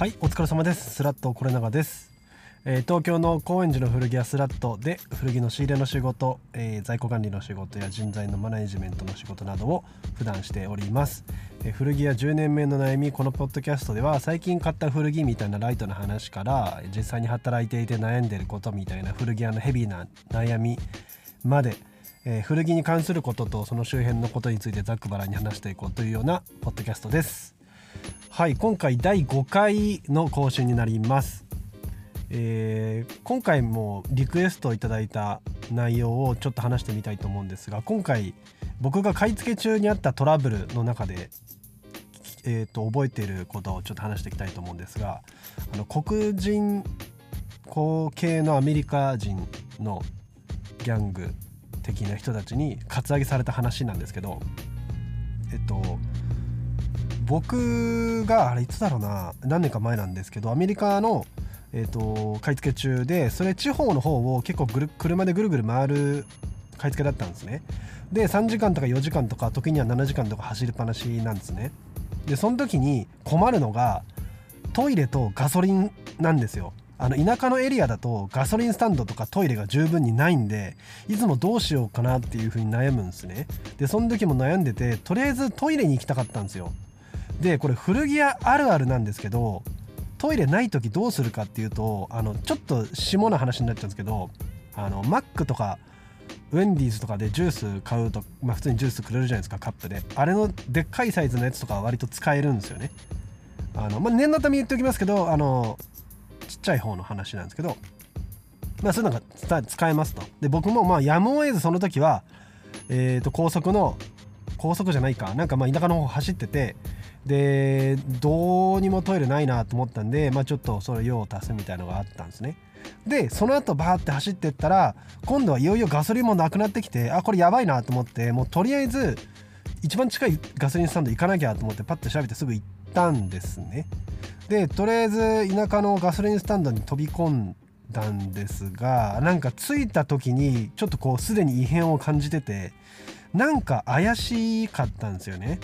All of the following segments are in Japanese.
はいお疲れ様です。スラットこれ長です、えー東京の高円寺の古着屋スラットで古着の仕入れの仕事、えー在庫管理の仕事や人材のマネジメントの仕事などを普段しております、えー古着屋10年目の悩みこのポッドキャストでは最近買った古着みたいなライトな話から実際に働いていて悩んでることみたいな古着屋のヘビーな悩みまでえー古着に関することとその周辺のことについてざっくばらんに話していこうというようなポッドキャストです。はい今回第5回の更新になります、えー今回もリクエストをいただいた内容をちょっと話してみたいと思うんですが今回僕が買い付け中にあったトラブルの中で、えー、と覚えてることをちょっと話していきたいと思うんですがあの黒人系のアメリカ人のギャング的な人たちにカツアゲされた話なんですけどえっと僕があれいつだろうな何年か前なんですけどアメリカの、えっと買い付け中でそれ地方の方を結構ぐる車でぐるぐる回る買い付けだったんですね。で3時間とか4時間とか時には7時間とか走りっぱなしなんですね。でその時に困るのがトイレとガソリンなんですよ。あの田舎のエリアだとガソリンスタンドとかトイレが十分にないんでいつもどうしようかなっていう風に悩むんですね。でその時も悩んでてとりあえずトイレに行きたかったんですよ。でこれ古着屋あるあるなんですけどトイレない時どうするかっていうとあのちょっと下な話になっちゃうんですけどあのマックとかウェンディーズとかでジュース買うと、まあ、普通にジュースくれるじゃないですかカップで。あれのでっかいサイズのやつとかは割と使えるんですよね。あの、まあ、念のため言っておきますけどあのちっちゃい方の話なんですけどまあそういうのが使えますと。で僕もまあやむを得ずその時はえー、と高速の高速じゃないか。なんかまあ田舎の方走っててでどうにもトイレないなと思ったんで、まあ、ちょっとそれ用を足すみたいのがあったんですね。でその後バーって走ってったら今度はいよいよガソリンもなくなってきてあこれやばいなと思ってもうとりあえず一番近いガソリンスタンド行かなきゃと思ってパッて調べてすぐ行ったんですね。でとりあえず田舎のガソリンスタンドに飛び込んだんですがなんか着いた時にちょっとこうすでに異変を感じててなんか怪しかったんですよね。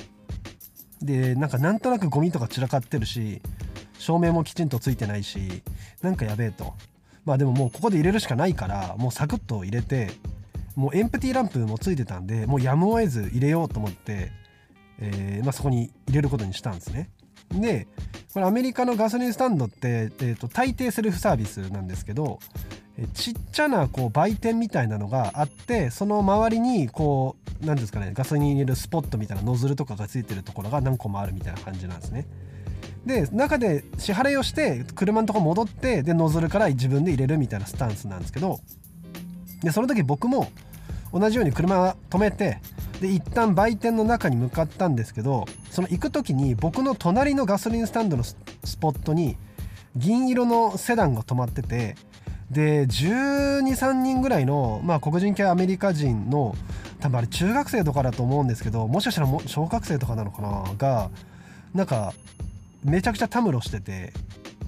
でなんかなんとなくゴミとか散らかってるし照明もきちんとついてないしなんかやべえと。まあでももうここで入れるしかないからもうサクッと入れてもうエンプティーランプもついてたんでもうやむを得ず入れようと思って、えーまあ、そこに入れることにしたんですね。でこれアメリカのガソリンスタンドって、えー、と大抵セルフサービスなんですけどちっちゃなこう売店みたいなのがあってその周りにこう何ですかねガソリン入れるスポットみたいなノズルとかがついてるところが何個もあるみたいな感じなんですね。で中で支払いをして車のとこ戻ってでノズルから自分で入れるみたいなスタンスなんですけどでその時僕も同じように車止めてで一旦売店の中に向かったんですけどその行く時に僕の隣のガソリンスタンドのスポットに銀色のセダンが止まっててで123人ぐらいの、まあ、黒人系アメリカ人の多分あれ中学生とかだと思うんですけどもしかしたら小学生とかなのかながなんかめちゃくちゃたむろしてて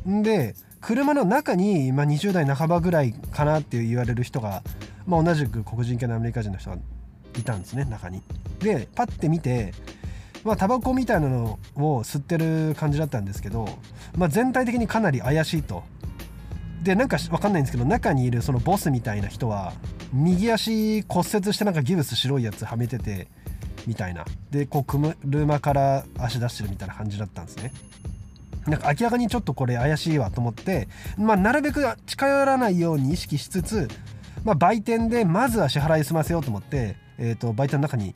で車の中に、まあ、20代半ばぐらいかなって言われる人が、まあ、同じく黒人系のアメリカ人の人がいたんですね中に。でパッて見てまあタバコみたいなのを吸ってる感じだったんですけど、まあ、全体的にかなり怪しいと。でなんか分かんないんですけど中にいるそのボスみたいな人は右足骨折してなんかギブス白いやつはめててみたいなでこう車から足出してるみたいな感じだったんですねなんか明らかにちょっとこれ怪しいわと思って、まあ、なるべく近寄らないように意識しつつ、まあ、売店でまずは支払い済ませようと思って、えー、と売店の中に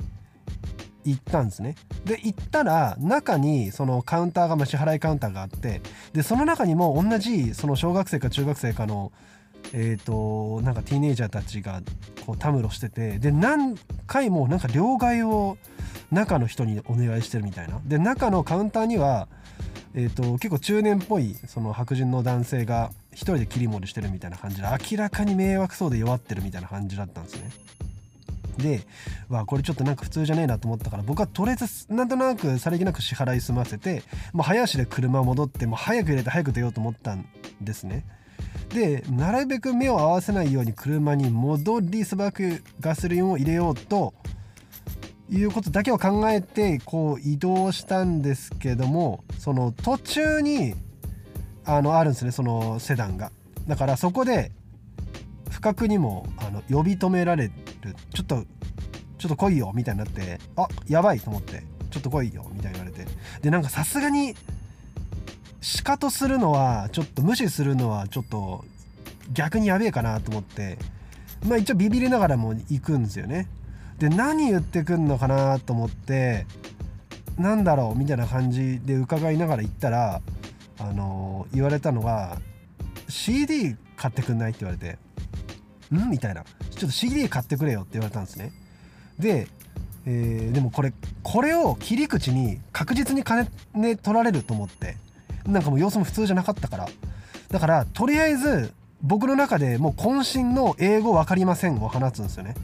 行ったんですねで行ったら中にそのカウンターが、まあ、支払いカウンターがあってでその中にも同じその小学生か中学生かのえー、となんかティーネイジャーたちがこうたむろしててで何回もなんか両替を中の人にお願いしてるみたいなで中のカウンターには、えー、と結構中年っぽいその白人の男性が一人で切り盛りしてるみたいな感じで明らかに迷惑そうで弱ってるみたいな感じだったんですね。でわこれちょっとなんか普通じゃねえなと思ったから僕はとりあえずなんとなくさりげなく支払い済ませてもう早足で車戻ってもう早く入れて早く出ようと思ったんですね。でなるべく目を合わせないように車に戻り素早くガソリンを入れようということだけを考えてこう移動したんですけどもその途中にあのあるんですねそのセダンがだからそこで不覚にもあの呼び止められるちょっとちょっと来いよみたいになってあやばいと思ってちょっと来いよみたいに言われて。でなんかさすがにシカとするのはちょっと無視するのはちょっと逆にやべえかなと思ってまあ一応ビビりながらも行くんですよね。で何言ってくんのかなと思ってなんだろうみたいな感じで伺いながら行ったらあのー、言われたのが CD 買ってくんないって言われてん？みたいな。ちょっと CD 買ってくれよって言われたんですね。で、えー、でもこれこれを切り口に確実に金、ね、取られると思って。なんかもう様子も普通じゃなかったから。だからとりあえず僕の中でもう渾身の英語分かりませんを放つんですよね。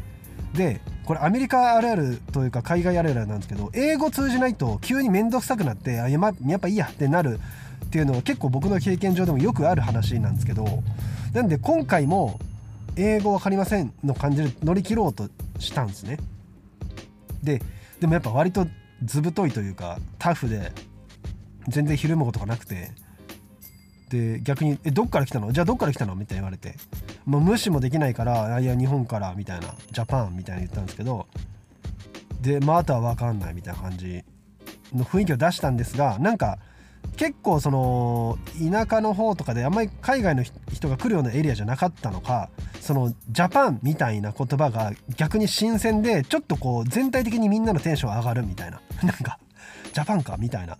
でこれアメリカあるあるというか海外あるあるなんですけど英語通じないと急に面倒くさくなってあや,、ま、やっぱいいやってなるっていうのは結構僕の経験上でもよくある話なんですけど。なんで今回も英語分かりませんの感じで乗り切ろうとしたんですね。ででもやっぱ割と図太いというかタフで全然ひるむことがなくて。で逆に「えどっから来たの？じゃあどっから来たの?」みたいに言われて、もう無視もできないから「いや日本から」みたいな「ジャパン」みたいに言ったんですけど。でまああとは分かんないみたいな感じの雰囲気を出したんですがなんか結構その田舎の方とかであんまり海外の人が来るようなエリアじゃなかったのかそのジャパンみたいな言葉が逆に新鮮でちょっとこう全体的にみんなのテンション上がるみたいな。なんかジャパンかみたいな。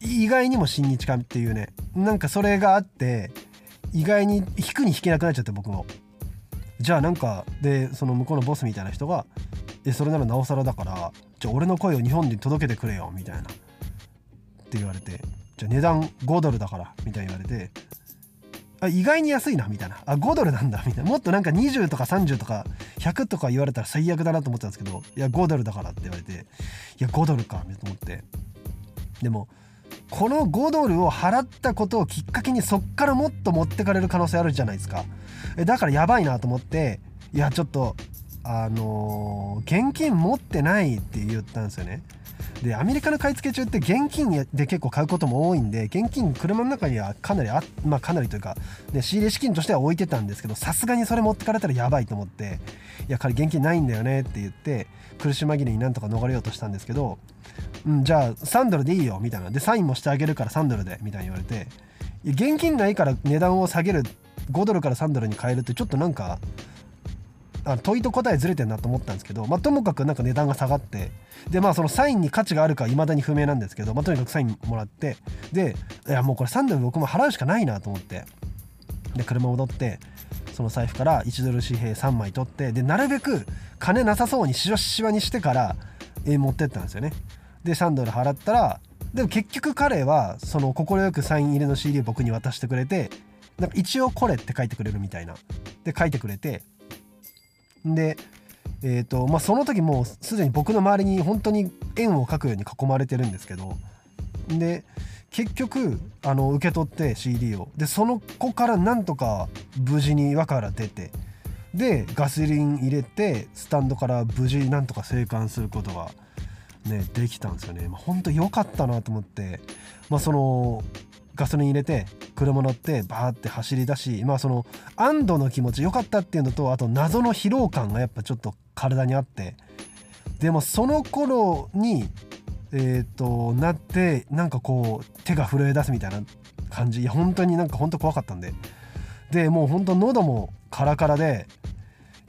意外にも親日家っていうね。なんかそれがあって意外に引くに引けなくなっちゃって僕も。じゃあなんかでその向こうのボスみたいな人が「えそれならなおさらだからじゃあ俺の声を日本に届けてくれよ」みたいな。って言われて「値段5ドルだから」みたいに言われてあ意外に安いなみたいな。あ5ドルなんだみたいな。もっとなんか20とか30とか100とか言われたら最悪だなと思ってたんですけどいや5ドルだからって言われていや5ドルかと思って。でもこの5ドルを払ったことをきっかけにそっからもっと持ってかれる可能性あるじゃないですか。だからやばいなと思っていやちょっとあのー、現金持ってないって言ったんですよね。でアメリカの買い付け中って現金で結構買うことも多いんで現金車の中にはかなりあまあかなりというか、ね、仕入れ資金としては置いてたんですけどさすがにそれ持ってかれたらやばいと思っていや彼現金ないんだよねって言って苦し紛れになんとか逃れようとしたんですけどうん、じゃあ3ドルでいいよみたいな。でサインもしてあげるから3ドルでみたいに言われて現金ないから値段を下げる5ドルから3ドルに変えるってちょっとなんかあ問いと答えずれてんなと思ったんですけど、まあ、ともかくなんか値段が下がってでまあそのサインに価値があるか未だに不明なんですけど、まあ、とにかくサインもらってでいやもうこれ3ドル僕も払うしかないなと思ってで車戻ってその財布から1ドル紙幣3枚取ってでなるべく金なさそうにしわしわにしてから、持ってったんですよね。で3ドル払ったらでも結局彼はその快くサイン入りの CD を僕に渡してくれてなんか一応これって書いてくれるみたいな。で書いてくれてでえーとまあ、その時もうすでに僕の周りに本当に円を描くように囲まれてるんですけどで結局あの受け取って CD を。でその子からなんとか無事に輪から出てでガソリン入れてスタンドから無事なんとか生還することがねできたんですよね、まあ、本当良かったなと思って。まあそのガソリン入れて車乗ってバーって走り出しまあその安堵の気持ち良かったっていうのとあと謎の疲労感がやっぱちょっと体にあってでもその頃にえっ、ー、となってなんかこう手が震え出すみたいな感じ。いや本当になんか本当怖かったんで。でもう本当喉もカラカラで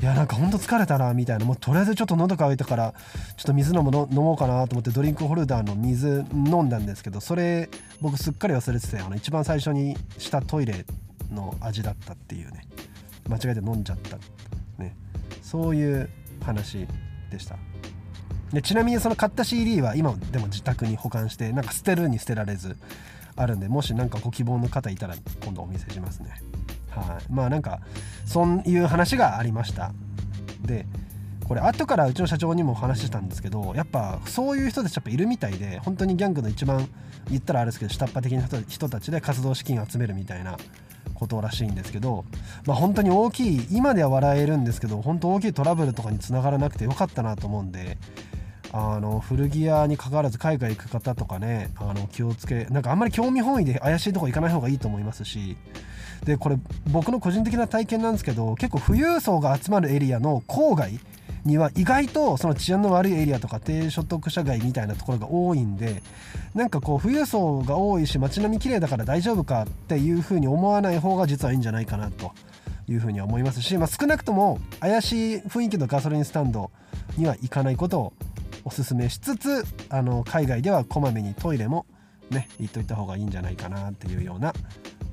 いやなんかほんと疲れたなみたいな。もうとりあえずちょっと喉乾いたからちょっと水飲むの飲もうかなと思ってドリンクホルダーの水飲んだんですけどそれ僕すっかり忘れててあの一番最初にしたトイレの味だったっていうね。間違えて飲んじゃったね。そういう話でした。でちなみにその買った CD は今でも自宅に保管してなんか捨てるに捨てられずあるんでもし何かご希望の方いたら今度お見せしますね。はい、まあなんかそういう話がありました。でこれ後からうちの社長にも話したんですけどやっぱそういう人たちやっぱいるみたいで本当にギャングの一番言ったらあれですけど下っ端的な人たちで活動資金集めるみたいなことらしいんですけどまあ本当に大きい今では笑えるんですけど本当大きいトラブルとかにつながらなくてよかったなと思うんであの古着屋に関わらず海外行く方とかねあの気をつけなんかあんまり興味本位で怪しいとこ行かない方がいいと思いますしでこれ僕の個人的な体験なんですけど結構富裕層が集まるエリアの郊外には意外とその治安の悪いエリアとか低所得者街みたいなところが多いんでなんかこう富裕層が多いし街並み綺麗だから大丈夫かっていうふうに思わない方が実はいいんじゃないかなというふうには思いますし、まあ、少なくとも怪しい雰囲気のガソリンスタンドには行かないことをおすすめしつつあの海外ではこまめにトイレもね行っといた方がいいんじゃないかなっていうような。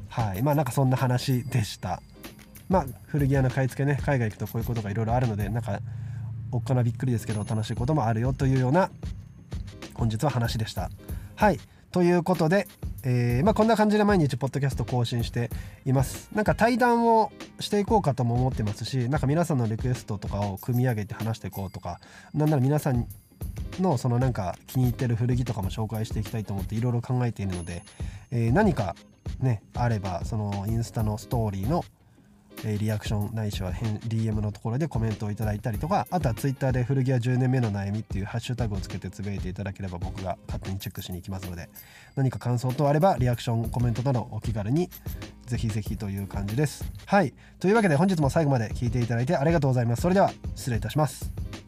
はい。まあなんかそんな話でした。まあ古着屋の買い付けね海外行くとこういうことがいろいろあるのでなんかおっかなびっくりですけど楽しいこともあるよというような本日は話でした。はい。ということで、えーまあ、こんな感じで毎日ポッドキャスト更新しています。なんか対談をしていこうかとも思ってますしなんか皆さんのリクエストとかを組み上げて話していこうとかなんなら皆さんのそのなんか気に入ってる古着とかも紹介していきたいと思っていろいろ考えているので、えー、何かねあればそのインスタのストーリーのえリアクションないしは DM のところでコメントをいただいたりとかあとは Twitter で古着屋10年目の悩みっていうハッシュタグをつけてつぶやいていただければ僕が勝手にチェックしに行きますので何か感想等あればリアクションコメントなどお気軽にぜひぜひという感じです。はい。というわけで本日も最後まで聞いていただいてありがとうございます。それでは失礼いたします。